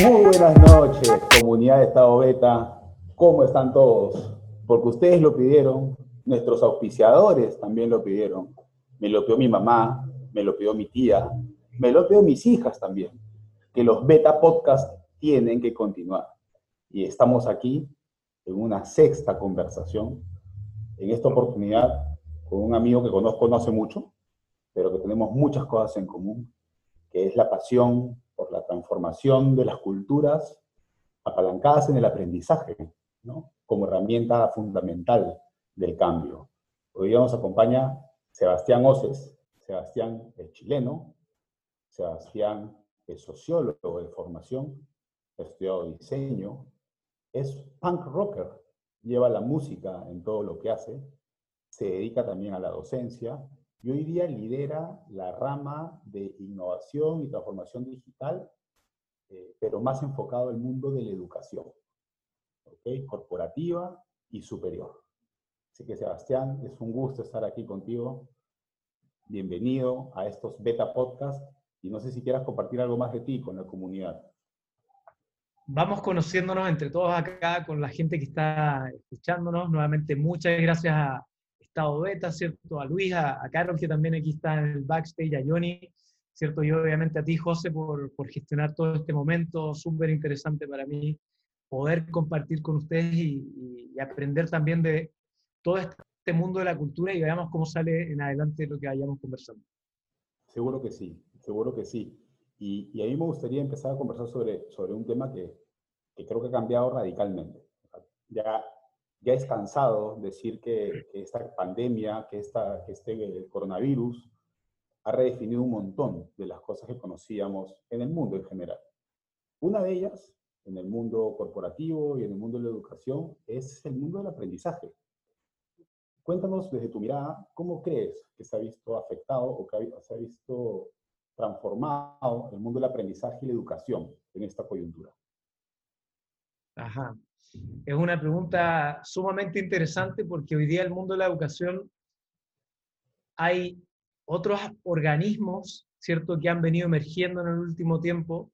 Muy buenas noches, comunidad de Estado Beta. ¿Cómo están todos? Porque ustedes lo pidieron, nuestros auspiciadores también lo pidieron. Me lo pidió mi mamá, me lo pidió mi tía, me lo pidió mis hijas también. Que los Beta Podcast tienen que continuar. Y estamos aquí en una sexta conversación, en esta oportunidad con un amigo que conozco no hace mucho, pero que tenemos muchas cosas en común, que es la pasión por la transformación de las culturas apalancadas en el aprendizaje, como herramienta fundamental del cambio. Hoy día nos acompaña Sebastián Oces. Sebastián es chileno, Sebastián es sociólogo de formación, ha estudiado diseño, es punk rocker, lleva la música en todo lo que hace, se dedica también a la docencia y hoy día lidera la rama de innovación y transformación digital, eh, pero más enfocado al mundo de la educación, corporativa y superior. Así que Sebastián, es un gusto estar aquí contigo. Bienvenido a estos beta podcasts y no sé si quieras compartir algo más de ti con la comunidad. Vamos conociéndonos entre todos acá con la gente que está escuchándonos. Nuevamente, muchas gracias a Estado Beta, ¿cierto? A Luis, a, Carol, que también aquí está en el backstage, a Johnny, ¿cierto? Y obviamente a ti, José, por, por gestionar todo este momento, súper interesante para mí poder compartir con ustedes y, y, aprender también de todo este mundo de la cultura y veamos cómo sale en adelante lo que vayamos conversando. Seguro que sí, seguro que sí. Y, y a mí me gustaría empezar a conversar sobre, sobre un tema que, que creo que ha cambiado radicalmente. Ya ya es cansado decir que, esta pandemia, que, esta, que este coronavirus ha redefinido un montón de las cosas que conocíamos en el mundo en general. Una de ellas, en el mundo corporativo y en el mundo de la educación, es el mundo del aprendizaje. Cuéntanos desde tu mirada, ¿cómo crees que se ha visto afectado o que se ha visto transformado el mundo del aprendizaje y la educación en esta coyuntura? Ajá. Es una pregunta sumamente interesante porque hoy día en el mundo de la educación hay otros organismos, ¿cierto?, que han venido emergiendo en el último tiempo,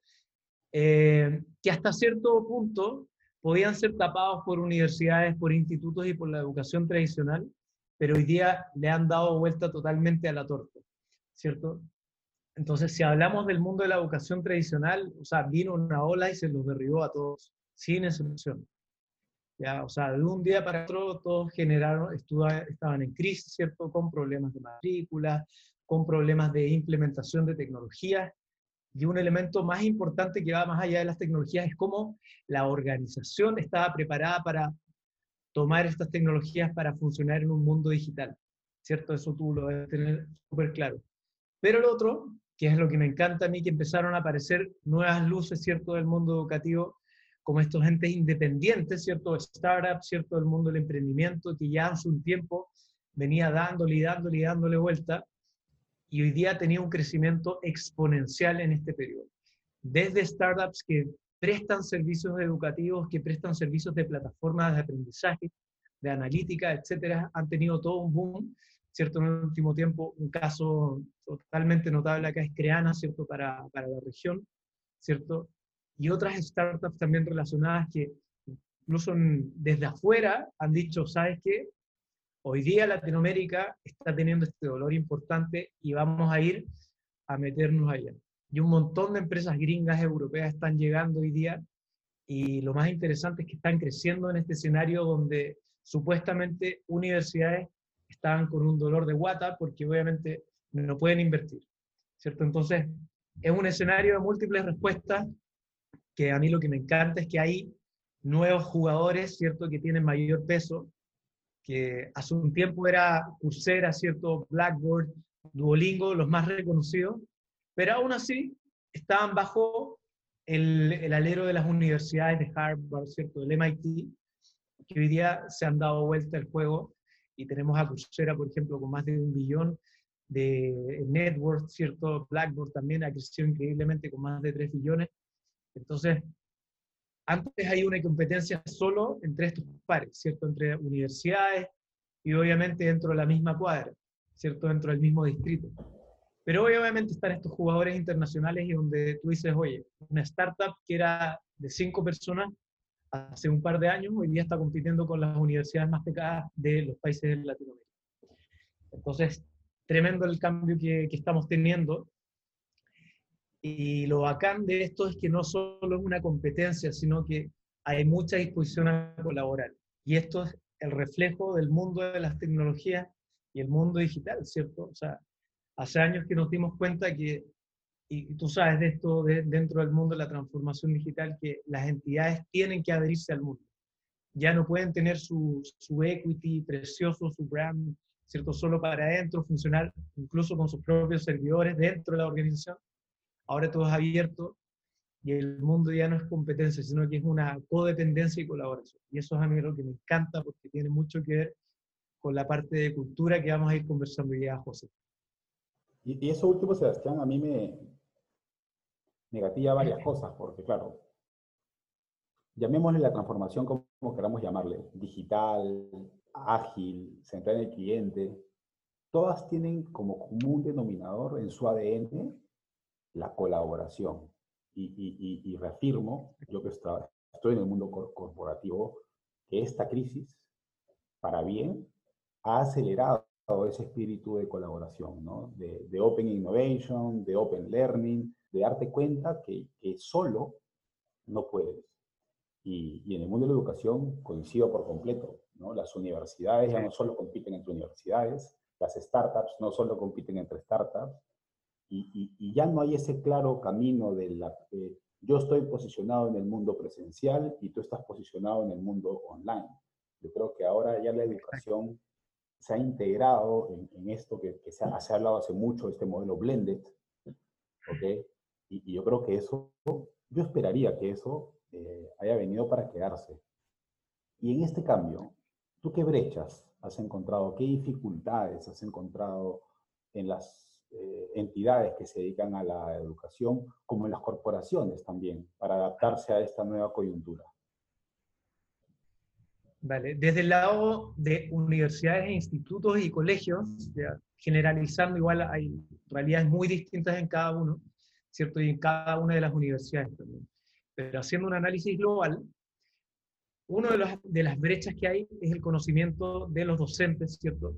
eh, que hasta cierto punto podían ser tapados por universidades, por institutos y por la educación tradicional, pero hoy día le han dado vuelta totalmente a la torta, ¿cierto? Entonces, si hablamos del mundo de la educación tradicional, o sea, vino una ola y se los derribó a todos, sin excepción. Ya, o sea, de un día para otro todos generaron, estaban en crisis, ¿cierto? Con problemas de matrícula, con problemas de implementación de tecnologías. Y un elemento más importante que va más allá de las tecnologías es cómo la organización estaba preparada para tomar estas tecnologías para funcionar en un mundo digital. ¿Cierto? Eso tú lo debes tener súper claro. Pero el otro, que es lo que me encanta a mí, que empezaron a aparecer nuevas luces, ¿cierto?, del mundo educativo, como estos entes independientes, ¿cierto? Startups, ¿cierto? El mundo del emprendimiento que ya hace un tiempo venía dándole y dándole y dándole vuelta y hoy día tenía un crecimiento exponencial en este periodo. Desde startups que prestan servicios educativos, que prestan servicios de plataformas de aprendizaje, de analítica, etcétera, han tenido todo un boom, ¿cierto? En el último tiempo, un caso totalmente notable acá es Creana, ¿cierto? Para, para la región, ¿cierto? Y otras startups también relacionadas que incluso desde afuera han dicho, ¿sabes qué? Hoy día Latinoamérica está teniendo este dolor importante y vamos a ir a meternos allá. Y un montón de empresas gringas europeas están llegando hoy día y lo más interesante es que están creciendo en este escenario donde supuestamente universidades estaban con un dolor de guata porque obviamente no pueden invertir, ¿cierto? Entonces, es un escenario de múltiples respuestas que a mí lo que me encanta es que hay nuevos jugadores, ¿cierto?, que tienen mayor peso, que hace un tiempo era Coursera, ¿cierto?, Blackboard, Duolingo, los más reconocidos, pero aún así estaban bajo el, alero de las universidades de Harvard, ¿cierto?, del MIT, que hoy día se han dado vuelta el juego y tenemos a Coursera, por ejemplo, con más de un billón de network, ¿cierto? Blackboard también ha crecido increíblemente con más de 3 billones. Entonces, antes hay una competencia solo entre estos pares, ¿cierto? Entre universidades y obviamente dentro de la misma cuadra, ¿cierto? Dentro del mismo distrito. Pero obviamente están estos jugadores internacionales y donde tú dices, oye, una startup que era de cinco personas hace un par de años, hoy día está compitiendo con las universidades más pecadas de los países de Latinoamérica. Entonces, tremendo el cambio que, que estamos teniendo. Y lo bacán de esto es que no solo es una competencia, sino que hay mucha disposición a colaborar. Y esto es el reflejo del mundo de las tecnologías y el mundo digital, ¿cierto? O sea, hace años que nos dimos cuenta que, y tú sabes de esto dentro del mundo de la transformación digital, que las entidades tienen que abrirse al mundo. Ya no pueden tener su, su equity precioso, su brand, ¿cierto? Solo para adentro, funcionar incluso con sus propios servidores dentro de la organización. Ahora todo es abierto y el mundo ya no es competencia, sino que es una codependencia y colaboración. Y eso es a mí lo que me encanta porque tiene mucho que ver con la parte de cultura que vamos a ir conversando ya, José. Y, eso último, Sebastián, a mí me negativa varias cosas, porque claro, llamémosle la transformación como queramos llamarle, digital, ágil, centrada en el cliente, todas tienen como común denominador en su ADN la colaboración y, reafirmo, yo que estoy en el mundo corporativo, que esta crisis, para bien, ha acelerado ese espíritu de colaboración, ¿no? de, Open Innovation, de Open Learning, de darte cuenta que, solo no puedes. Y, en el mundo de la educación coincido por completo. ¿no? Las universidades ya no solo compiten entre universidades, las startups no solo compiten entre startups, y, ya no hay ese claro camino de la... yo estoy posicionado en el mundo presencial y tú estás posicionado en el mundo online. Yo creo que ahora ya la educación se ha integrado en, esto que, se, ha, hablado hace mucho, este modelo blended, ¿ok? Y, yo creo que eso, yo esperaría que eso eh, haya venido para quedarse. Y en este cambio, ¿tú qué brechas has encontrado? ¿Qué dificultades has encontrado en las eh, entidades que se dedican a la educación, como en las corporaciones también, para adaptarse a esta nueva coyuntura? Vale, desde el lado de universidades, e institutos y colegios, generalizando, igual hay realidades muy distintas en cada uno, ¿cierto? Y en cada una de las universidades también. Pero haciendo un análisis global, una de, de las brechas que hay es el conocimiento de los docentes, ¿cierto?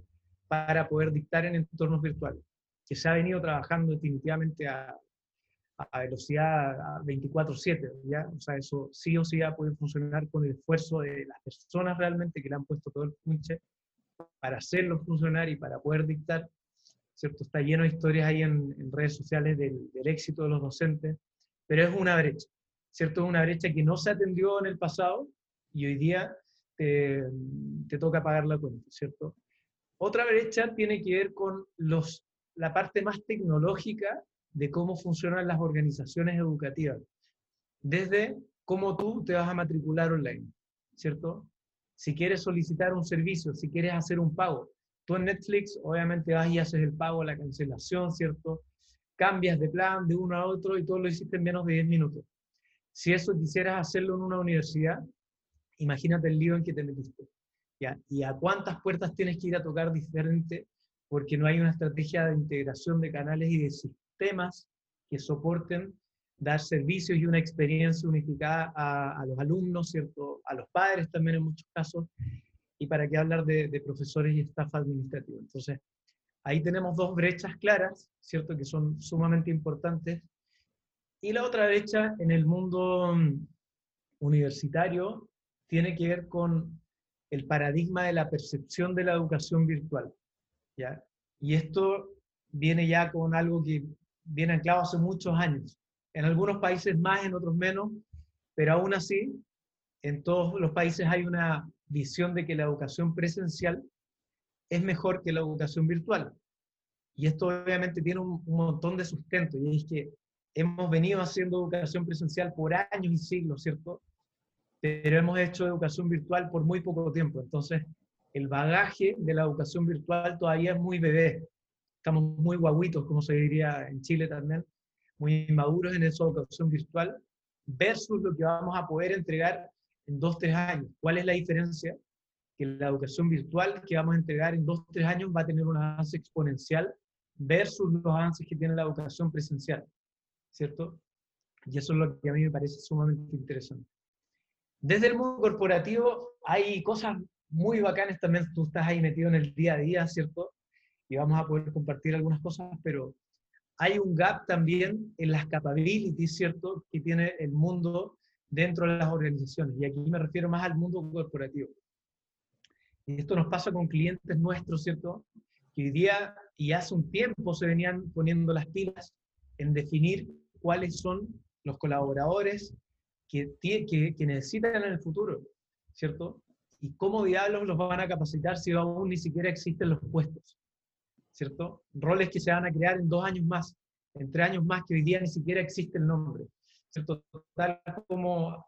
Para poder dictar en entornos virtuales que se ha venido trabajando definitivamente a, a velocidad 24/7, ¿ya? O sea, eso sí o sí va a poder funcionar con el esfuerzo de las personas realmente que le han puesto todo el punche para hacerlo funcionar y para poder dictar, ¿cierto? Está lleno de historias ahí en, redes sociales del, del, éxito de los docentes, pero es una brecha, ¿cierto? Es una brecha que no se atendió en el pasado y hoy día te, te toca pagar la cuenta, ¿cierto? Otra brecha tiene que ver con los la parte más tecnológica de cómo funcionan las organizaciones educativas. Desde cómo tú te vas a matricular online, ¿cierto? Si quieres solicitar un servicio, si quieres hacer un pago. Tú en Netflix obviamente vas y haces el pago, la cancelación, ¿cierto? Cambias de plan de uno a otro y todo lo hiciste en menos de 10 minutos. Si eso quisieras hacerlo en una universidad, imagínate el lío en que te metiste. ¿ya? ¿Y a cuántas puertas tienes que ir a tocar diferente porque no hay una estrategia de integración de canales y de sistemas que soporten dar servicios y una experiencia unificada a, los alumnos, ¿cierto? A los padres también en muchos casos, y para qué hablar de, profesores y staff administrativo. Entonces, ahí tenemos dos brechas claras, ¿cierto? Que son sumamente importantes. Y la otra brecha en el mundo mm, universitario tiene que ver con el paradigma de la percepción de la educación virtual. Y esto viene ya con algo que viene anclado hace muchos años. En algunos países más, en otros menos, pero aún así, en todos los países hay una visión de que la educación presencial es mejor que la educación virtual. Y esto obviamente tiene un, un montón de sustento, y es que hemos venido haciendo educación presencial por años y siglos, ¿cierto? Pero hemos hecho educación virtual por muy poco tiempo. Entonces, el bagaje de la educación virtual todavía es muy bebé. Estamos muy guaguitos, como se diría en Chile también, muy inmaduros en esa educación virtual, versus lo que vamos a poder entregar en dos, tres años. ¿Cuál es la diferencia? Que la educación virtual que vamos a entregar en dos, tres años va a tener un avance exponencial versus los avances que tiene la educación presencial, ¿cierto? Y eso es lo que a mí me parece sumamente interesante. Desde el mundo corporativo hay cosas muy bacanas también, tú estás ahí metido en el día a día, ¿cierto? Y vamos a poder compartir algunas cosas, pero hay un gap también en las capabilities, ¿cierto?, que tiene el mundo dentro de las organizaciones. Y aquí me refiero más al mundo corporativo. Y esto nos pasa con clientes nuestros, ¿cierto? Que hoy día y hace un tiempo se venían poniendo las pilas en definir cuáles son los colaboradores que, que, que necesitan en el futuro, ¿cierto? Y cómo diablos los van a capacitar si aún ni siquiera existen los puestos, ¿cierto? Roles que se van a crear en dos años más, en tres años más, que hoy día ni siquiera existe el nombre, ¿cierto? Tal como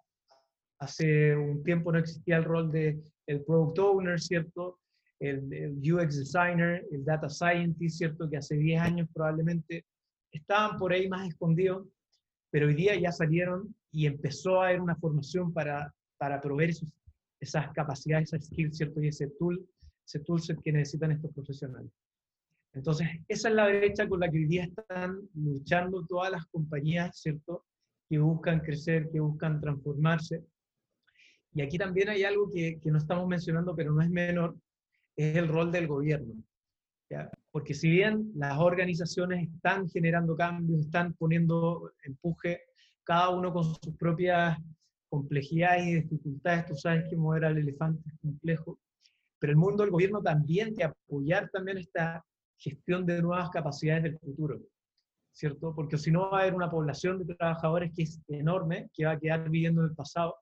hace un tiempo no existía el rol de product owner, ¿cierto? El, el, UX designer, el data scientist, ¿cierto? Que hace 10 años probablemente estaban por ahí más escondidos, pero hoy día ya salieron y empezó a haber una formación para, para proveer esos, esas capacidades, esas skills, ¿cierto? Y ese tool, ese toolset que necesitan estos profesionales. Entonces, esa es la brecha con la que hoy día están luchando todas las compañías, ¿cierto? Que buscan crecer, que buscan transformarse. Y aquí también hay algo que, que no estamos mencionando, pero no es menor, es el rol del gobierno. Porque si bien las organizaciones están generando cambios, están poniendo empuje, cada uno con sus propias complejidades y dificultades, tú sabes que mover al elefante es complejo, pero el mundo del gobierno también de apoyar también esta gestión de nuevas capacidades del futuro, ¿cierto? Porque si no va a haber una población de trabajadores que es enorme, que va a quedar viviendo en el pasado,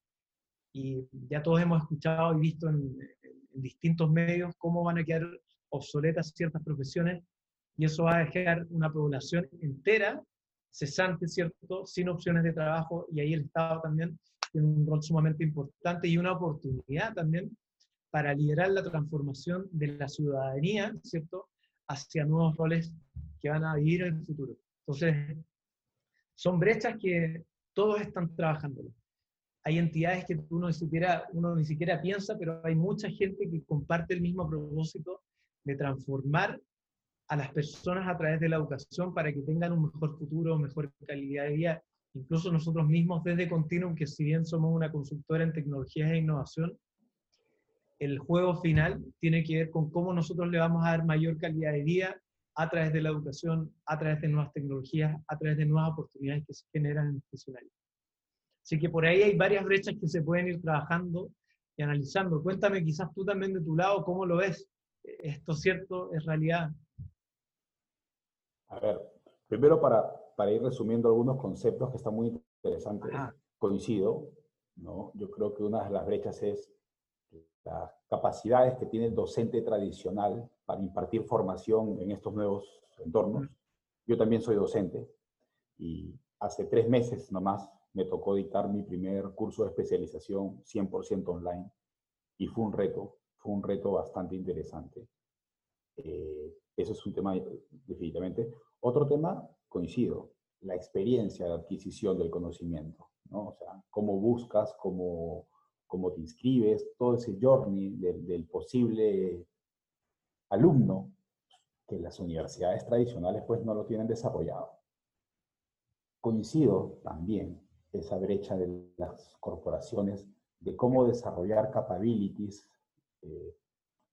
y ya todos hemos escuchado y visto en, en distintos medios cómo van a quedar obsoletas ciertas profesiones, y eso va a dejar una población entera cesante, ¿cierto? Sin opciones de trabajo, y ahí el Estado también tiene un rol sumamente importante y una oportunidad también para liderar la transformación de la ciudadanía, ¿cierto?, hacia nuevos roles que van a vivir en el futuro. Entonces, son brechas que todos están trabajando. Hay entidades que uno ni, siquiera, uno ni siquiera piensa, pero hay mucha gente que comparte el mismo propósito de transformar a las personas a través de la educación para que tengan un mejor futuro, mejor calidad de vida incluso nosotros mismos desde Continuum, que si bien somos una consultora en tecnologías e innovación, el juego final tiene que ver con cómo nosotros le vamos a dar mayor calidad de vida a través de la educación, a través de nuevas tecnologías, a través de nuevas oportunidades que se generan en el funcionario. Así que por ahí hay varias brechas que se pueden ir trabajando y analizando. Cuéntame quizás tú también de tu lado, ¿cómo lo ves? ¿Esto es cierto? ¿Es realidad? A ver, primero para, para ir resumiendo algunos conceptos que están muy interesantes, coincido, ¿no? Yo creo que una de las brechas es las capacidades que tiene el docente tradicional para impartir formación en estos nuevos entornos. Yo también soy docente y hace tres meses nomás me tocó dictar mi primer curso de especialización 100% online y fue un reto, fue un reto bastante interesante. Eh, eso es un tema definitivamente. Otro tema coincido, la experiencia de adquisición del conocimiento, ¿no? O sea, cómo buscas, cómo, cómo te inscribes, todo ese journey del, posible alumno que las universidades tradicionales pues no lo tienen desarrollado. Coincido también esa brecha de las corporaciones de cómo desarrollar capabilities eh,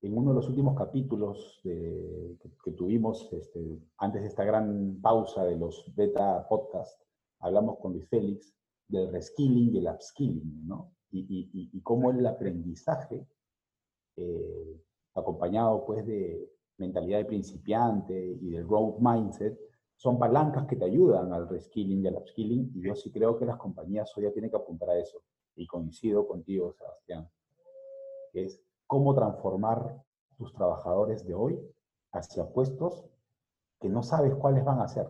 en uno de los últimos capítulos que, tuvimos este, antes de esta gran pausa de los beta podcast, hablamos con Luis Félix del reskilling y el upskilling, ¿no? Y, cómo el aprendizaje, eh, acompañado pues de mentalidad de principiante y del growth mindset, son palancas que te ayudan al reskilling y al upskilling, y yo sí creo que las compañías hoy ya tienen que apuntar a eso. Y coincido contigo, Sebastián, que es cómo transformar tus trabajadores de hoy hacia puestos que no sabes cuáles van a ser,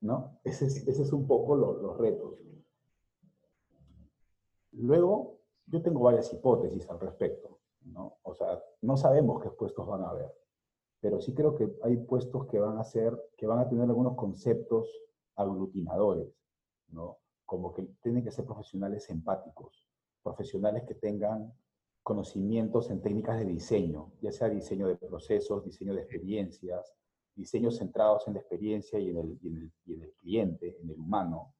¿no? Ese es, ese es un poco los retos. Luego, yo tengo varias hipótesis al respecto, ¿no? O sea, no sabemos qué puestos van a haber, pero sí creo que hay puestos que van a ser, que van a tener algunos conceptos aglutinadores, ¿no? Como que tienen que ser profesionales empáticos, profesionales que tengan conocimientos en técnicas de diseño, ya sea diseño de procesos, diseño de experiencias, diseños centrados en la experiencia y en el, y en el, cliente, en el humano,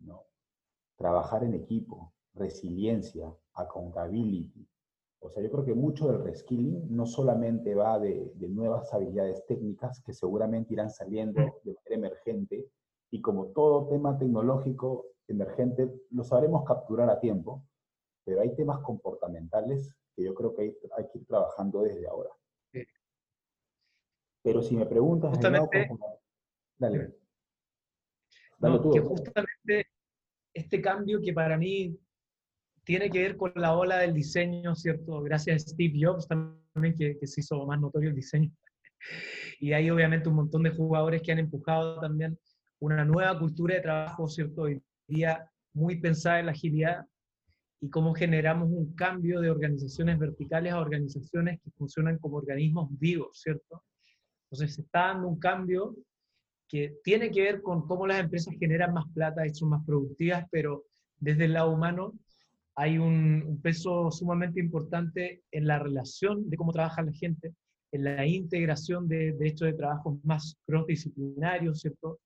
¿no? trabajar en equipo, resiliencia, accountability. O sea, yo creo que mucho del reskilling no solamente va de, de nuevas habilidades técnicas que seguramente irán saliendo de manera emergente y como todo tema tecnológico emergente lo sabremos capturar a tiempo, pero hay temas comportamentales que yo creo que hay, hay que ir trabajando desde ahora. Pero si me preguntas... Justamente, dale. que justamente este cambio que para mí tiene que ver con la ola del diseño, ¿cierto? Gracias a Steve Jobs también, que, que se hizo más notorio el diseño. Y hay obviamente un montón de jugadores que han empujado también una nueva cultura de trabajo, ¿cierto? Hoy día muy pensada en la agilidad y cómo generamos un cambio de organizaciones verticales a organizaciones que funcionan como organismos vivos, ¿cierto? Entonces se está dando un cambio que tiene que ver con cómo las empresas generan más plata y son más productivas, pero desde el lado humano hay un, peso sumamente importante en la relación de cómo trabaja la gente, en la integración de, de hechos de trabajos más cross-disciplinarios, ¿cierto?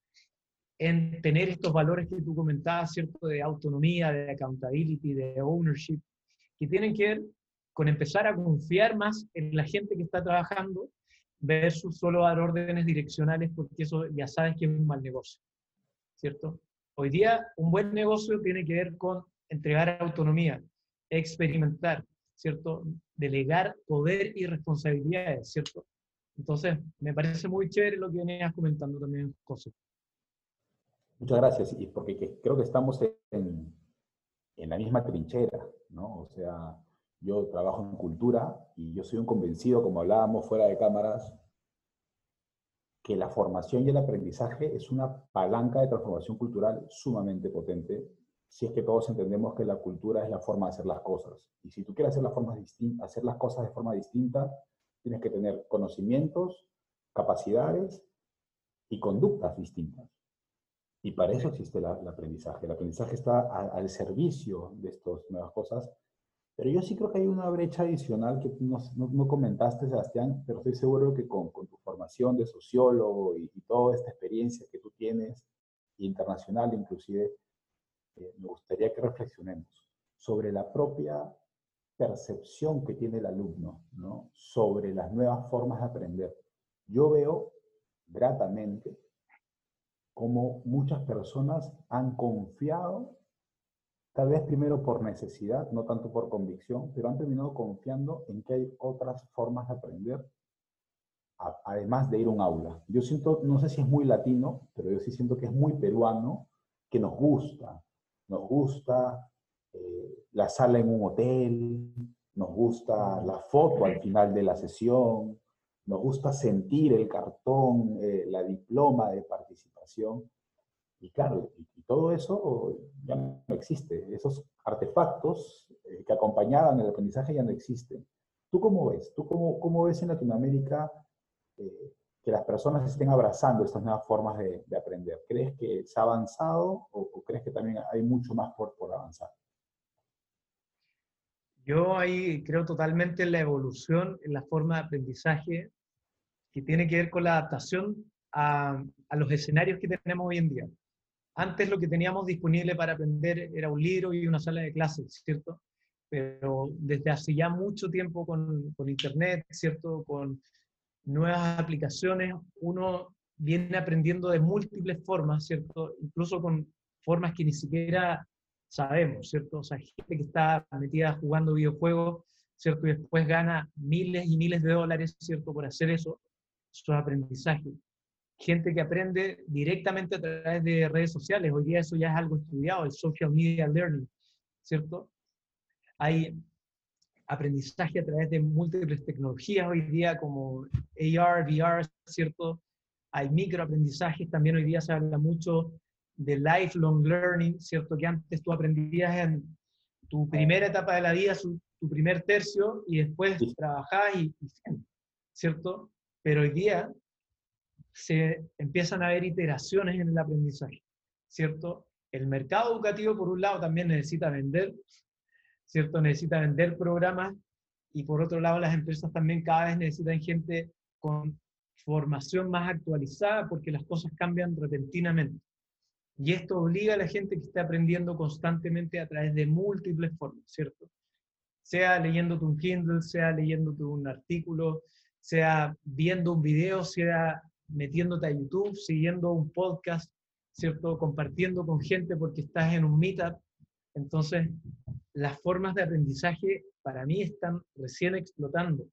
En tener estos valores que tú comentabas, ¿cierto? De autonomía, de accountability, de ownership, que tienen que ver con empezar a confiar más en la gente que está trabajando versus solo dar órdenes direccionales, porque eso ya sabes que es un mal negocio, ¿cierto? Hoy día un buen negocio tiene que ver con entregar autonomía, experimentar, ¿cierto? Delegar poder y responsabilidades, ¿cierto? Entonces, me parece muy chévere lo que venías comentando también, José. Muchas gracias, y porque creo que estamos en, la misma trinchera, ¿no? O sea, yo trabajo en cultura y yo soy un convencido, como hablábamos fuera de cámaras, que la formación y el aprendizaje es una palanca de transformación cultural sumamente potente, si es que todos entendemos que la cultura es la forma de hacer las cosas. Y si tú quieres hacer las, formas hacer las cosas de forma distinta, tienes que tener conocimientos, capacidades y conductas distintas. Y para eso existe el aprendizaje. El aprendizaje está al servicio de estas nuevas cosas pero yo sí creo que hay una brecha adicional que no, no, comentaste, Sebastián, pero estoy seguro que con, con tu formación de sociólogo y, toda esta experiencia que tú tienes, internacional inclusive, eh, me gustaría que reflexionemos sobre la propia percepción que tiene el alumno ¿no? sobre las nuevas formas de aprender. Yo veo gratamente cómo muchas personas han confiado Tal vez primero por necesidad, no tanto por convicción, pero han terminado confiando en que hay otras formas de aprender, además de ir a un aula. Yo siento, no sé si es muy latino, pero yo sí siento que es muy peruano, que nos gusta. Nos gusta eh, la sala en un hotel, nos gusta la foto al final de la sesión, nos gusta sentir el cartón, eh, la diploma de participación. Y claro, y, todo eso ya no existe. Esos artefactos eh, que acompañaban el aprendizaje ya no existen. ¿Tú cómo ves? ¿Tú cómo, cómo ves en Latinoamérica eh, que las personas estén abrazando estas nuevas formas de, aprender? ¿Crees que se ha avanzado o, crees que también hay mucho más por, por avanzar? Yo ahí creo totalmente en la evolución, en la forma de aprendizaje que tiene que ver con la adaptación a, los escenarios que tenemos hoy en día. Antes lo que teníamos disponible para aprender era un libro y una sala de clases, ¿cierto? Pero desde hace ya mucho tiempo con, con Internet, ¿cierto? Con nuevas aplicaciones, uno viene aprendiendo de múltiples formas, ¿cierto? Incluso con formas que ni siquiera sabemos, ¿cierto? O sea, gente que está metida jugando videojuegos, ¿cierto? Y después gana miles y miles de dólares, ¿cierto? Por hacer eso, es aprendizaje gente que aprende directamente a través de redes sociales. Hoy día eso ya es algo estudiado, el social media learning, ¿cierto? Hay aprendizaje a través de múltiples tecnologías hoy día como AR, VR, ¿cierto? Hay microaprendizajes, también hoy día se habla mucho de lifelong learning, ¿cierto? Que antes tú aprendías en tu primera etapa de la vida, tu primer tercio, y después trabajabas y, y ¿cierto? Pero hoy día se empiezan a ver iteraciones en el aprendizaje, ¿cierto? El mercado educativo, por un lado, también necesita vender, ¿cierto? Necesita vender programas y por otro lado, las empresas también cada vez necesitan gente con formación más actualizada porque las cosas cambian repentinamente. Y esto obliga a la gente que está aprendiendo constantemente a través de múltiples formas, ¿cierto? Sea leyéndote un Kindle, sea leyéndote un artículo, sea viendo un video, sea metiéndote a YouTube, siguiendo un podcast, ¿cierto? Compartiendo con gente porque estás en un meetup. Entonces, las formas de aprendizaje para mí están recién explotando.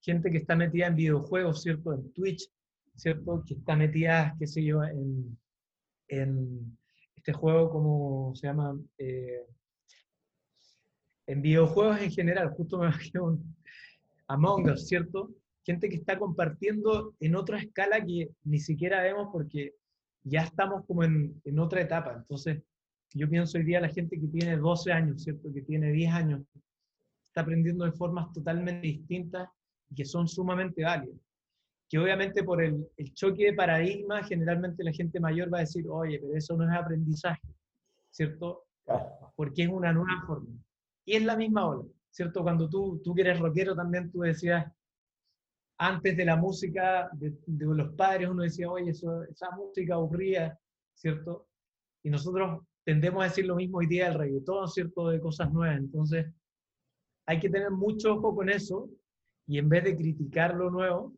Gente que está metida en videojuegos, ¿cierto? En Twitch, ¿cierto? Que está metida, qué sé yo, en, en este juego, como se llama? Eh, en videojuegos en general, justo me un Among Us, ¿cierto? Gente que está compartiendo en otra escala que ni siquiera vemos porque ya estamos como en, en otra etapa. Entonces, yo pienso hoy día la gente que tiene 12 años, ¿cierto? Que tiene 10 años, está aprendiendo de formas totalmente distintas y que son sumamente válidas. Que obviamente por el, el choque de paradigma, generalmente la gente mayor va a decir, oye, pero eso no es aprendizaje, ¿cierto? Porque es una nueva forma. Y es la misma ola, ¿cierto? Cuando tú, tú que eres rockero también, tú decías, antes de la música de, de los padres, uno decía, oye, eso, esa música aburría, ¿cierto? Y nosotros tendemos a decir lo mismo hoy día del reggaetón, ¿cierto? De cosas nuevas. Entonces, hay que tener mucho ojo con eso y en vez de criticar lo nuevo,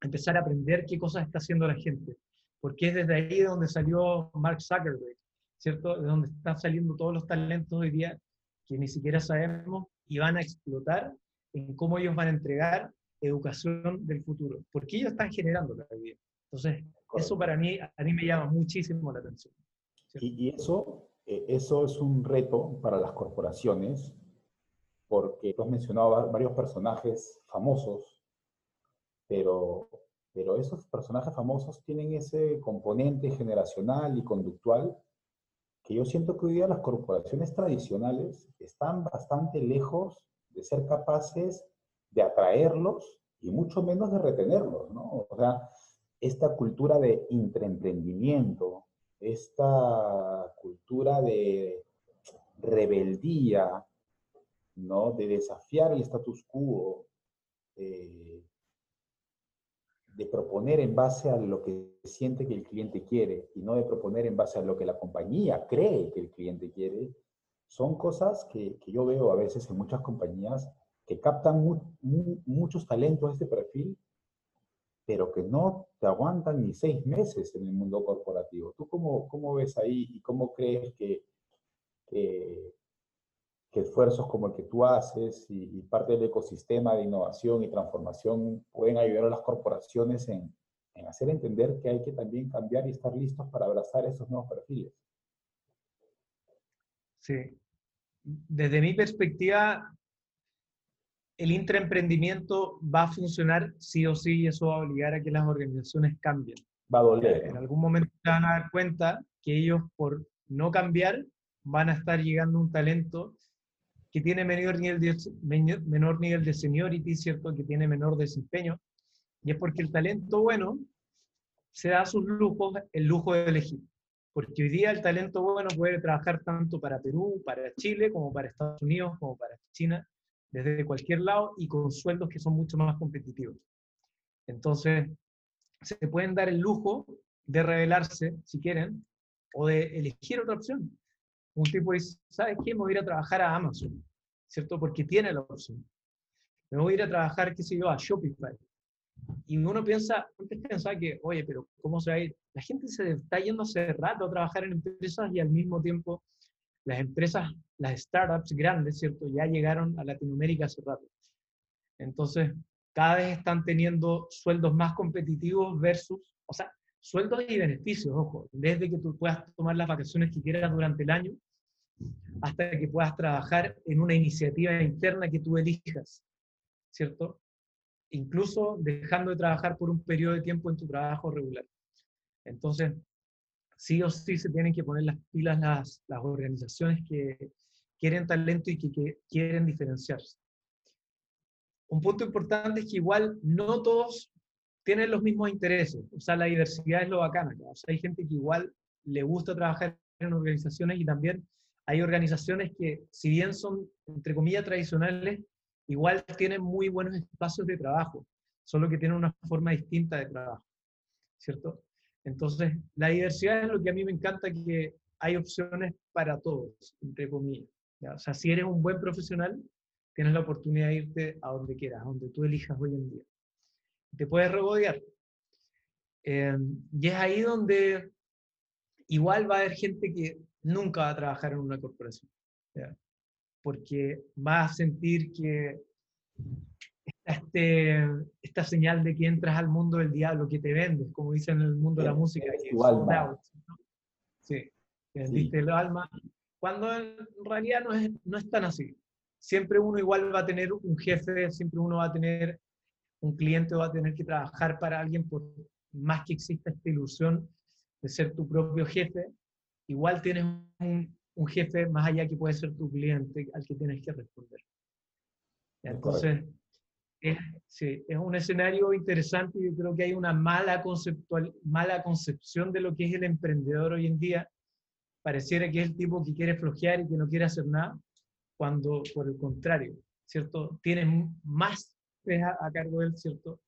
empezar a aprender qué cosas está haciendo la gente. Porque es desde ahí de donde salió Mark Zuckerberg, ¿cierto? De donde están saliendo todos los talentos hoy día que ni siquiera sabemos y van a explotar en cómo ellos van a entregar educación del futuro. Porque ellos están generando la vida. Entonces, eso para mí, a mí me llama muchísimo la atención. Y, eso, eh, eso es un reto para las corporaciones, porque tú has mencionado varios personajes famosos, pero, pero esos personajes famosos tienen ese componente generacional y conductual que yo siento que hoy día las corporaciones tradicionales están bastante lejos de ser capaces de atraerlos y mucho menos de retenerlos, ¿no? O sea, esta cultura de intraemprendimiento, esta cultura de rebeldía, ¿no? de desafiar el status quo, de proponer en base a lo que siente que el cliente quiere y no de proponer en base a lo que la compañía cree que el cliente quiere, son cosas que, yo veo a veces en muchas compañías que captan muchos talentos de este perfil pero que no te aguantan ni seis meses en el mundo corporativo. ¿Tú cómo, cómo ves ahí y cómo crees que, que, esfuerzos como el que tú haces y, parte del ecosistema de innovación y transformación pueden ayudar a las corporaciones en, en hacer entender que hay que también cambiar y estar listos para abrazar esos nuevos perfiles? Sí. Desde mi perspectiva, el intraemprendimiento va a funcionar sí o sí y eso va a obligar a que las organizaciones cambien. Va a doler. En algún momento se van a dar cuenta que ellos por no cambiar van a estar llegando un talento que tiene menor nivel menor nivel de seniority, ¿cierto? Que tiene menor desempeño. Y es porque el talento bueno se da a sus lujos el lujo de elegir. Porque hoy día el talento bueno puede trabajar tanto para Perú, para Chile, como para Estados Unidos, como para China, desde cualquier lado y con sueldos que son mucho más competitivos. Entonces, se pueden dar el lujo de revelarse, si quieren, o de elegir otra opción. Un tipo dice, ¿sabes qué? Me voy a ir a trabajar a Amazon, ¿cierto? Porque tiene la opción. Me voy a ir a trabajar, qué sé yo, a Shopify. Y uno piensa, antes pensaba que, oye, pero ¿cómo se va a ir? La gente se está yendo hace rato a trabajar en empresas y al mismo tiempo las empresas, las startups grandes, ¿cierto? Ya llegaron a Latinoamérica hace rato. Entonces, cada vez están teniendo sueldos más competitivos versus, o sea, sueldos y beneficios, ojo, desde que tú puedas tomar las vacaciones que quieras durante el año hasta que puedas trabajar en una iniciativa interna que tú elijas, ¿cierto? Incluso dejando de trabajar por un periodo de tiempo en tu trabajo regular. Entonces, sí o sí se tienen que poner las pilas las, organizaciones que quieren talento y que, quieren diferenciarse. Un punto importante es que igual no todos tienen los mismos intereses, o sea, la diversidad es lo bacana, o sea, hay gente que igual le gusta trabajar en organizaciones y también hay organizaciones que, si bien son, entre comillas, tradicionales, igual tienen muy buenos espacios de trabajo. solo que tienen una forma distinta de trabajo, ¿cierto? Entonces, la diversidad es lo que a mí me encanta, que hay opciones para todos, entre comillas. O sea, si eres un buen profesional, tienes la oportunidad de irte a donde quieras, a donde tú elijas hoy en día. Te puedes regodear. Eh, y es ahí donde igual va a haber gente que nunca va a trabajar en una corporación. Porque va a sentir que este, esta señal de que entras al mundo del diablo, que te vendes, como dicen en el mundo de la música. Que tu alma. Sí, que vendiste el alma. Cuando en realidad no es, no es tan así. Siempre uno igual va a tener un jefe, siempre uno va a tener un cliente, va a tener que trabajar para alguien por más que exista esta ilusión de ser tu propio jefe, igual tienes un, un jefe más allá que puede ser tu cliente al que tienes que responder. Entonces, es, sí, es un escenario interesante. Yo creo que hay una mala, conceptual, mala concepción de lo que es el emprendedor hoy en día. Pareciera que es el tipo que quiere flojear y que no quiere hacer nada, cuando por el contrario, ¿cierto? Tiene más a, a cargo de él, ¿cierto?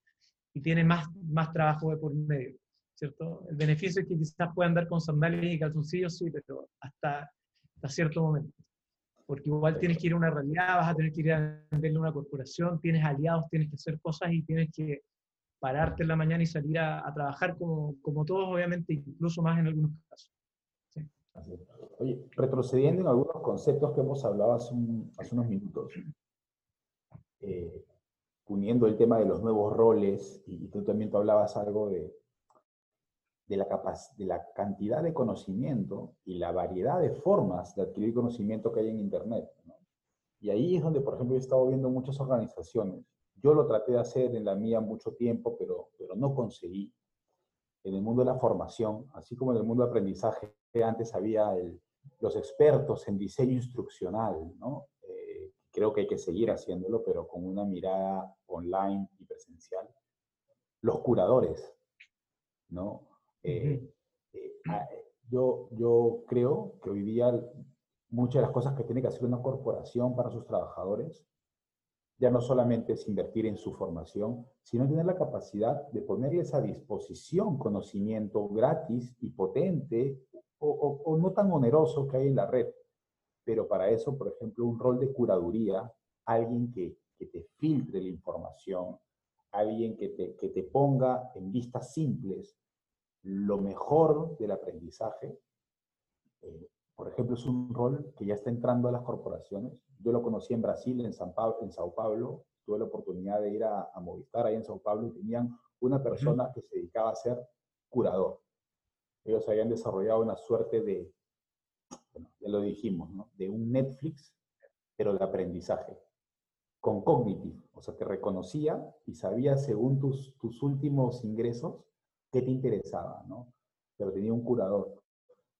Y tiene más, más trabajo de por medio, ¿cierto? El beneficio es que quizás pueda andar con sandalias y calzoncillos, sí, pero hasta, hasta cierto momento porque igual tienes que ir a una realidad, vas a tener que ir a venderle a una corporación, tienes aliados, tienes que hacer cosas y tienes que pararte en la mañana y salir a, trabajar como, como, todos, obviamente, incluso más en algunos casos. Oye, retrocediendo en algunos conceptos que hemos hablado hace, unos minutos, eh, uniendo el tema de los nuevos roles, y, tú también tú hablabas algo de, de la, de la cantidad de conocimiento y la variedad de formas de adquirir conocimiento que hay en Internet. Y ahí es donde, por ejemplo, he estado viendo muchas organizaciones. Yo lo traté de hacer en la mía mucho tiempo, pero, pero no conseguí. En el mundo de la formación, así como en el mundo de aprendizaje, antes había el, los expertos en diseño instruccional, ¿no? Eh, creo que hay que seguir haciéndolo, pero con una mirada online y presencial. Los curadores, ¿no? Eh, eh, ah, yo, yo creo que hoy día muchas de las cosas que tiene que hacer una corporación para sus trabajadores ya no solamente es invertir en su formación, sino tener la capacidad de ponerles a disposición conocimiento gratis y potente o, o, no tan oneroso que hay en la red. Pero para eso, por ejemplo, un rol de curaduría, alguien que, que te filtre la información, alguien que te, que te ponga en vistas simples lo mejor del aprendizaje, eh, por ejemplo, es un rol que ya está entrando a las corporaciones. Yo lo conocí en Brasil, en, San Pablo, en Sao Paulo. Tuve la oportunidad de ir a, Movistar ahí en Sao Paulo y tenían una persona que se dedicaba a ser curador. Ellos habían desarrollado una suerte de, bueno, ya lo dijimos, ¿no? de un Netflix, pero de aprendizaje, con cognitive, o sea, te reconocía y sabía según tus, tus últimos ingresos qué te interesaba, ¿no? Pero tenía un curador.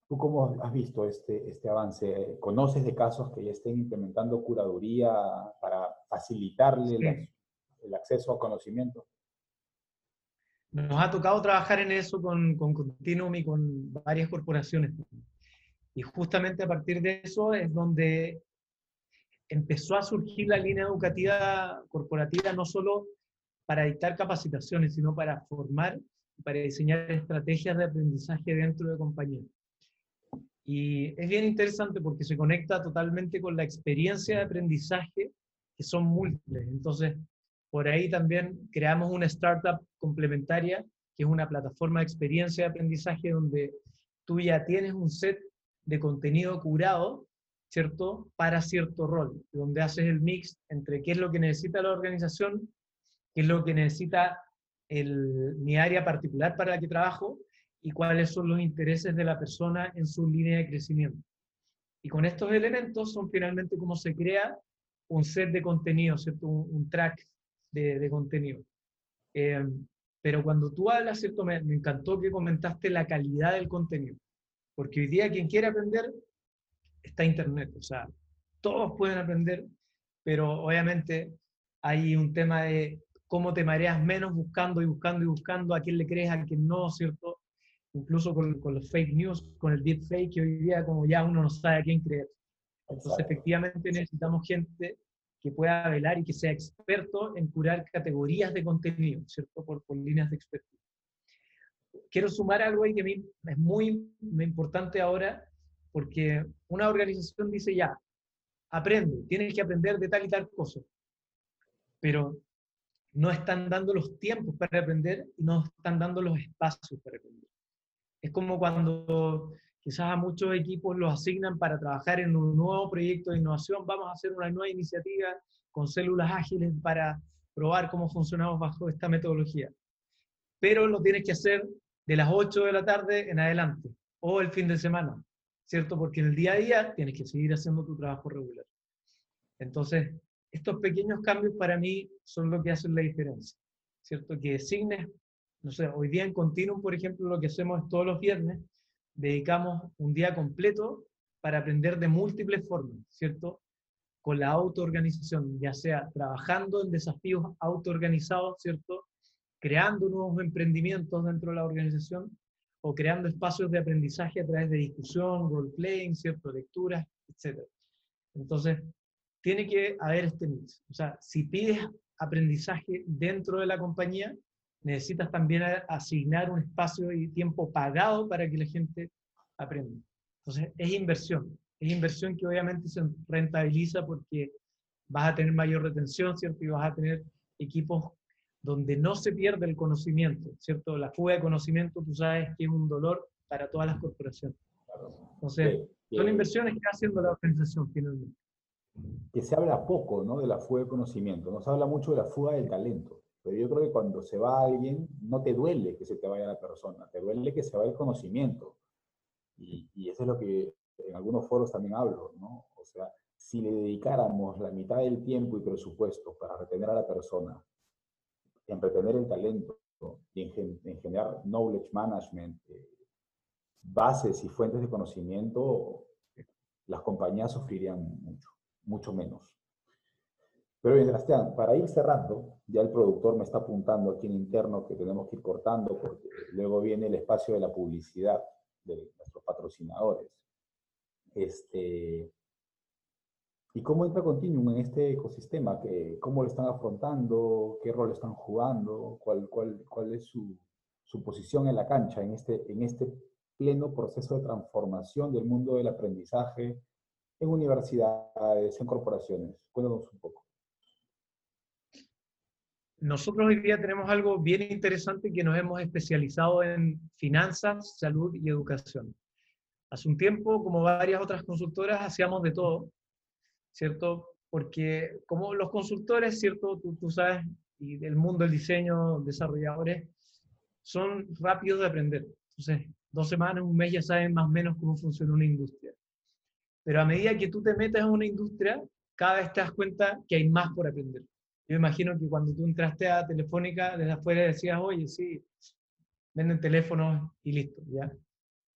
¿Tú cómo has visto este, este avance? ¿Conoces de casos que ya estén implementando curaduría para facilitarle el, acceso a conocimiento? Nos ha tocado trabajar en eso con, con Continuum y con varias corporaciones. Y justamente a partir de eso es donde empezó a surgir la línea educativa corporativa, no solo para dictar capacitaciones, sino para formar para diseñar estrategias de aprendizaje dentro de compañías. Y es bien interesante porque se conecta totalmente con la experiencia de aprendizaje, que son múltiples. Entonces, por ahí también creamos una startup complementaria, que es una plataforma de experiencia de aprendizaje donde tú ya tienes un set de contenido curado, ¿cierto? Para cierto rol, donde haces el mix entre qué es lo que necesita la organización, qué es lo que necesita mi área particular para la que trabajo y cuáles son los intereses de la persona en su línea de crecimiento. Y con estos elementos son finalmente como se crea un set de contenido, ¿cierto? Un, track de, de contenido. Eh, pero cuando tú hablas, ¿cierto? Me, me, encantó que comentaste la calidad del contenido, porque hoy día quien quiere aprender está Internet, o sea, todos pueden aprender, pero obviamente hay un tema de cómo te mareas menos buscando y buscando y buscando a quién le crees, a quién no, ¿cierto? Incluso con, con los fake news, con el deep fake, que hoy día como ya uno no sabe a quién creer. Entonces, efectivamente necesitamos gente que pueda velar y que sea experto en curar categorías de contenido, ¿cierto? Por, por líneas de expertise. Quiero sumar algo ahí que a mí es muy importante ahora, porque una organización dice ya, aprende, tienes que aprender de tal y tal cosa, pero no están dando los tiempos para aprender y no están dando los espacios para aprender. Es como cuando quizás a muchos equipos los asignan para trabajar en un nuevo proyecto de innovación, vamos a hacer una nueva iniciativa con células ágiles para probar cómo funcionamos bajo esta metodología. Pero lo tienes que hacer de las 8 de la tarde en adelante o el fin de semana, ¿cierto? Porque en el día a día tienes que seguir haciendo tu trabajo regular. Entonces, estos pequeños cambios para mí son lo que hacen la diferencia, ¿cierto? Que designes, no sé, hoy día en Continuum, por ejemplo, lo que hacemos es todos los viernes, dedicamos un día completo para aprender de múltiples formas, ¿cierto? Con la autoorganización, ya sea trabajando en desafíos autoorganizados, ¿cierto? Creando nuevos emprendimientos dentro de la organización o creando espacios de aprendizaje a través de discusión, role-playing, ¿cierto? Lecturas, etc. Entonces, tiene que haber este mix. O sea, si pides aprendizaje dentro de la compañía, necesitas también asignar un espacio y tiempo pagado para que la gente aprenda. Entonces, es inversión. Es inversión que obviamente se rentabiliza porque vas a tener mayor retención, ¿cierto? Y vas a tener equipos donde no se pierde el conocimiento, ¿cierto? La fuga de conocimiento, tú sabes que es un dolor para todas las corporaciones. Entonces, son inversiones que está haciendo la organización finalmente. Que se habla poco, ¿no? De la fuga de conocimiento, no se habla mucho de la fuga del talento. Pero yo creo que cuando se va alguien, no te duele que se te vaya la persona, te duele que se vaya el conocimiento. Y, y eso es lo que en algunos foros también hablo, ¿no? O sea, si le dedicáramos la mitad del tiempo y presupuesto para retener a la persona, en retener el talento y en, generar knowledge management, eh, bases y fuentes de conocimiento, las compañías sufrirían mucho, mucho menos. Pero bien, Sebastián, para ir cerrando, ya el productor me está apuntando aquí en interno que tenemos que ir cortando porque luego viene el espacio de la publicidad de nuestros patrocinadores. Este, ¿Y cómo entra Continuum en este ecosistema? ¿Cómo lo están afrontando? ¿Qué rol están jugando? ¿Cuál, cuál, cuál es su, su, posición en la cancha en este, en este pleno proceso de transformación del mundo del aprendizaje en universidades, en corporaciones? Cuéntanos un poco. Nosotros hoy día tenemos algo bien interesante que nos hemos especializado en finanzas, salud y educación. Hace un tiempo, como varias otras consultoras, hacíamos de todo, ¿cierto? Porque como los consultores, ¿cierto? Tú, tú sabes, y del mundo del diseño, desarrolladores, son rápidos de aprender. Entonces, dos semanas, un mes ya saben más o menos cómo funciona una industria. Pero a medida que tú te metes en una industria, cada vez te das cuenta que hay más por aprender. Yo imagino que cuando tú entraste a Telefónica, desde afuera decías, oye, sí, venden teléfonos y listo, ¿ya?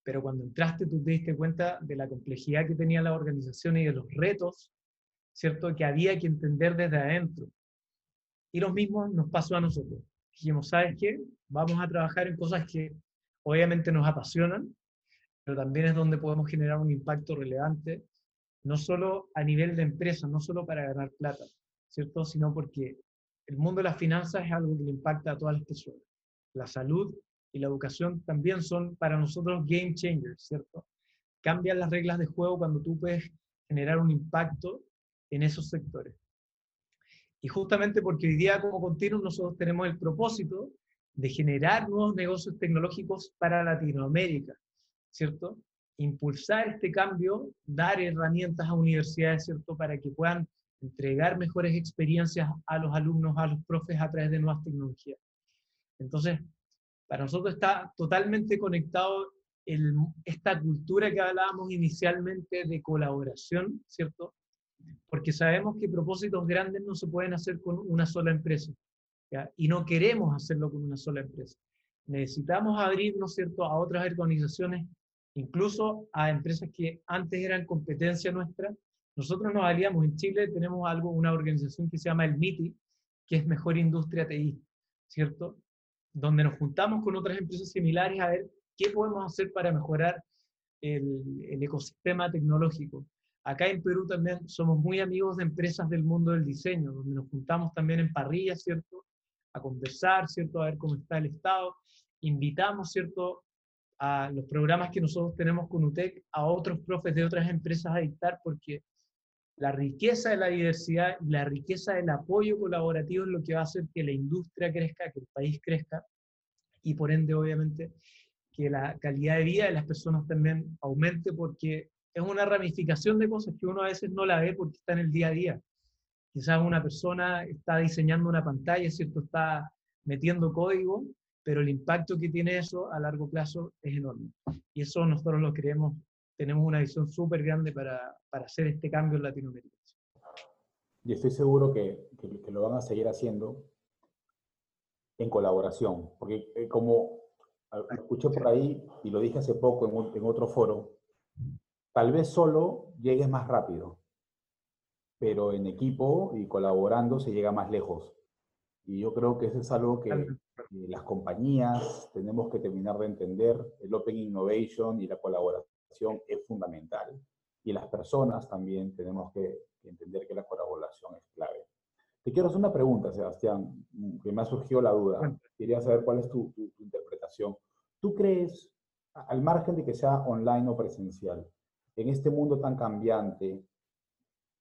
Pero cuando entraste, tú te diste cuenta de la complejidad que tenía la organización y de los retos, ¿cierto?, que había que entender desde adentro. Y lo mismo nos pasó a nosotros. Dijimos, ¿sabes qué? Vamos a trabajar en cosas que obviamente nos apasionan, pero también es donde podemos generar un impacto relevante, no solo a nivel de empresa, no solo para ganar plata, ¿cierto? Sino porque el mundo de las finanzas es algo que le impacta a todas las personas. La salud y la educación también son para nosotros game changers, ¿cierto? Cambian las reglas de juego cuando tú puedes generar un impacto en esos sectores. Y justamente porque hoy día como Continuum nosotros tenemos el propósito de generar nuevos negocios tecnológicos para Latinoamérica, ¿cierto? Impulsar este cambio, dar herramientas a universidades, ¿cierto? Para que puedan entregar mejores experiencias a los alumnos, a los profes a través de nuevas tecnologías. Entonces, para nosotros está totalmente conectado el, esta cultura que hablábamos inicialmente de colaboración, ¿cierto? Porque sabemos que propósitos grandes no se pueden hacer con una sola empresa, y no queremos hacerlo con una sola empresa. Necesitamos abrirnos, ¿cierto?, a otras organizaciones, incluso a empresas que antes eran competencia nuestra, nosotros nos aliamos, en Chile tenemos algo, una organización que se llama el MITI, que es Mejor Industria TI, ¿cierto? Donde nos juntamos con otras empresas similares a ver qué podemos hacer para mejorar el, el ecosistema tecnológico. Acá en Perú también somos muy amigos de empresas del mundo del diseño, donde nos juntamos también en parrillas, ¿cierto? A conversar, ¿cierto? A ver cómo está el estado. Invitamos, ¿cierto? A los programas que nosotros tenemos con UTEC a otros profes de otras empresas a dictar, porque la riqueza de la diversidad y la riqueza del apoyo colaborativo es lo que va a hacer que la industria crezca, que el país crezca y por ende, obviamente, que la calidad de vida de las personas también aumente porque es una ramificación de cosas que uno a veces no la ve porque está en el día a día. Quizás una persona está diseñando una pantalla, ¿cierto? Está metiendo código, pero el impacto que tiene eso a largo plazo es enorme. Y eso nosotros lo creemos, tenemos una visión súper grande para, para, hacer este cambio en Latinoamérica. Y estoy seguro que, que, lo van a seguir haciendo en colaboración, porque eh, como escuché por ahí y lo dije hace poco en, en otro foro, Tal vez solo llegues más rápido, pero en equipo y colaborando se llega más lejos. Y yo creo que eso es algo que las compañías tenemos que terminar de entender. El Open Innovation y la colaboración es fundamental. Y las personas también tenemos que entender que la colaboración es clave. Te quiero hacer una pregunta, Sebastián, que me ha surgido la duda. Quería saber cuál es tu, tu interpretación. ¿Tú crees, al margen de que sea online o presencial, en este mundo tan cambiante,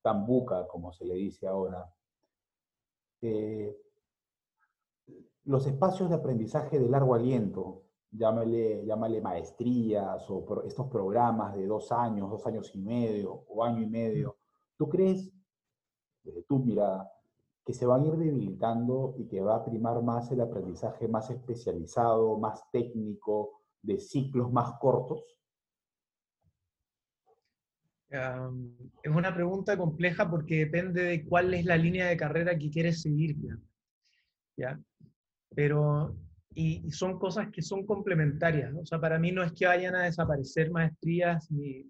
tan buca, como se le dice ahora, eh, los espacios de aprendizaje de largo aliento, llámale, llámale maestrías o estos programas de dos años, dos años y medio o año y medio, ¿tú crees, desde tu mirada, que se van a ir debilitando y que va a primar más el aprendizaje más especializado, más técnico, de ciclos más cortos? es una pregunta compleja porque depende de cuál es la línea de carrera que quieres seguir. ¿ya? Pero, y, son cosas que son complementarias. O sea, para mí no es que vayan a desaparecer maestrías ni,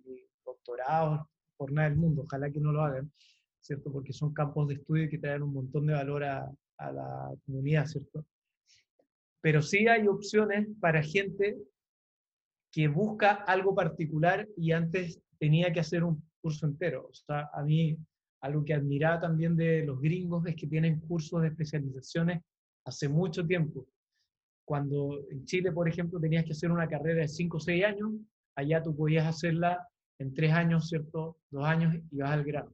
doctorados por nada del mundo. Ojalá que no lo hagan, ¿cierto? Porque son campos de estudio que traen un montón de valor a, a la comunidad, ¿cierto? Pero sí hay opciones para gente que busca algo particular y antes tenía que hacer un curso entero. O sea, a mí algo que admiraba también de los gringos es que tienen cursos de especializaciones hace mucho tiempo. Cuando en Chile, por ejemplo, tenías que hacer una carrera de 5 o 6 años, allá tú podías hacerla en 3 años, ¿cierto? 2 años y vas al grado.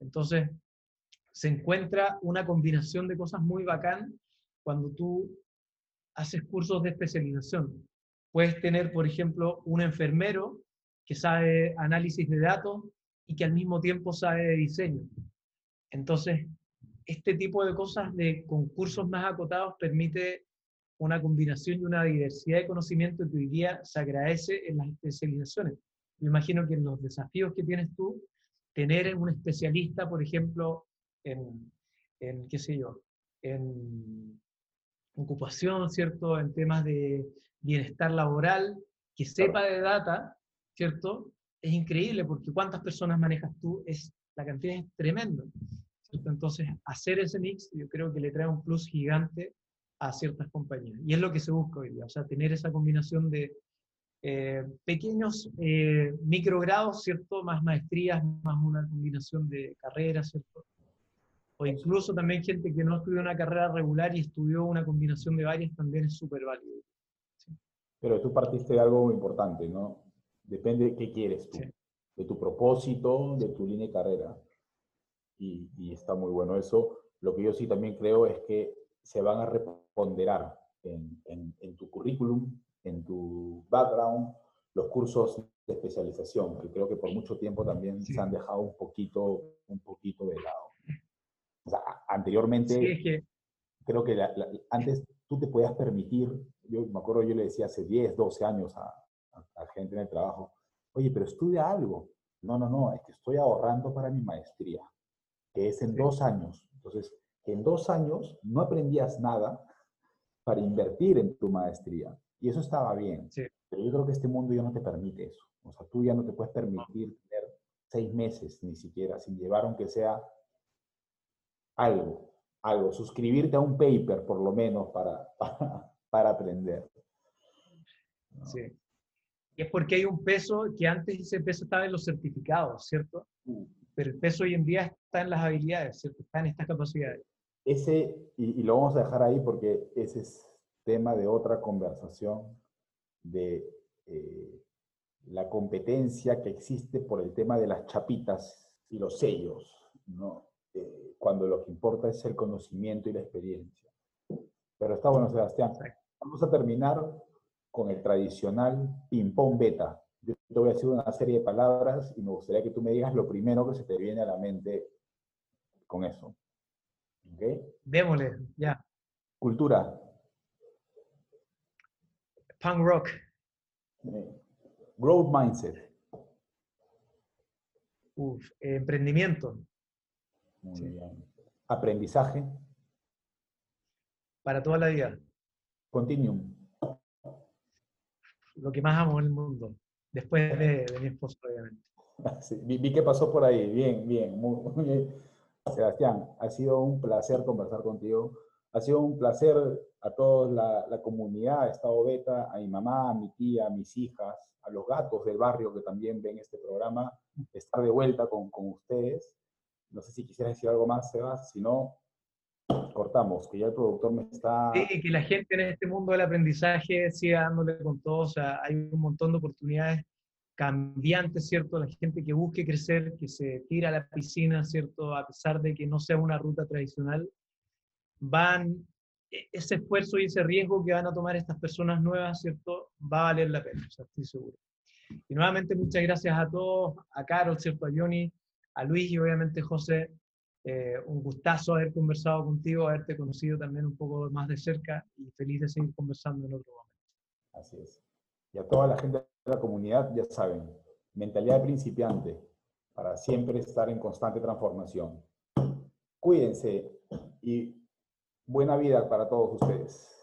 Entonces, se encuentra una combinación de cosas muy bacán cuando tú haces cursos de especialización. Puedes tener, por ejemplo, un enfermero que sabe análisis de datos y que al mismo tiempo sabe de diseño. Entonces, este tipo de cosas de concursos más acotados permite una combinación y una diversidad de conocimiento que hoy día se agradece en las especializaciones. Me imagino que en los desafíos que tienes tú, tener un especialista, por ejemplo, en, en qué sé yo, en ocupación, ¿cierto? En temas de bienestar laboral, que sepa de data, ¿cierto? Es increíble porque cuántas personas manejas tú, es, la cantidad es tremenda. ¿Cierto? Entonces, hacer ese mix yo creo que le trae un plus gigante a ciertas compañías. Y es lo que se busca hoy día, o sea, tener esa combinación de eh, pequeños eh, microgrados, ¿cierto? Más maestrías, más una combinación de carreras, ¿cierto? O incluso también gente que no estudió una carrera regular y estudió una combinación de varias también es súper válido. Pero tú partiste de algo importante, ¿no? Depende de qué quieres tú, de tu propósito, de tu línea de carrera. Y, está muy bueno eso. Lo que yo sí también creo es que se van a reponderar en, en, tu currículum, en tu background, los cursos de especialización, que creo que por mucho tiempo también se han dejado un poquito, un poquito de lado. O sea, anteriormente, creo que antes tú te podías permitir, yo me acuerdo, yo le decía hace 10, 12 años a, a, gente en el trabajo, oye, pero estudia algo. No, no, no, es que estoy ahorrando para mi maestría, que es en dos años. Entonces, en dos años no aprendías nada para invertir en tu maestría. Y eso estaba bien. Pero yo creo que este mundo ya no te permite eso. O sea, tú ya no te puedes permitir tener seis meses ni siquiera sin llevar aunque sea algo, algo, suscribirte a un paper por lo menos para, para, aprender. Sí. Y es porque hay un peso que antes ese peso estaba en los certificados, ¿cierto? Pero el peso hoy en día está en las habilidades, ¿cierto? Está en estas capacidades. Ese, y, lo vamos a dejar ahí porque ese es tema de otra conversación de eh, la competencia que existe por el tema de las chapitas y los sellos, ¿no? Eh, cuando lo que importa es el conocimiento y la experiencia. Pero está bueno, Sebastián. Vamos a terminar con el tradicional ping-pong beta. Yo te voy a decir una serie de palabras y me gustaría que tú me digas lo primero que se te viene a la mente con eso. ¿Ok? Démosle, ya. Cultura. Punk rock. Growth mindset. Uf, emprendimiento. Muy bien. Aprendizaje. Para toda la vida. Continuum. Lo que más amo en el mundo. Después de, mi esposo, obviamente. vi, que pasó por ahí. Bien, bien. Muy, bien. Sebastián, ha sido un placer conversar contigo. Ha sido un placer a toda la, la comunidad, a Estado Beta, a mi mamá, a mi tía, a mis hijas, a los gatos del barrio que también ven este programa, estar de vuelta con, con ustedes. No sé si quisieras decir algo más, Sebas, si no, cortamos, que ya el productor me está... Sí, que la gente en este mundo del aprendizaje siga dándole con todo, o sea, hay un montón de oportunidades cambiantes, ¿cierto? La gente que busque crecer, que se tira a la piscina, ¿cierto? A pesar de que no sea una ruta tradicional, van, e, ese esfuerzo y ese riesgo que van a tomar estas personas nuevas, ¿cierto? Va a valer la pena, o sea, estoy seguro. Y nuevamente muchas gracias a todos, a Carol, ¿cierto? A Johnny, a Luis y obviamente José. Eh, un gustazo haber conversado contigo, haberte conocido también un poco más de cerca y feliz de seguir conversando en otro momento. Así es. Y a toda la gente de la comunidad, ya saben, mentalidad de principiante para siempre estar en constante transformación. Cuídense y buena vida para todos ustedes.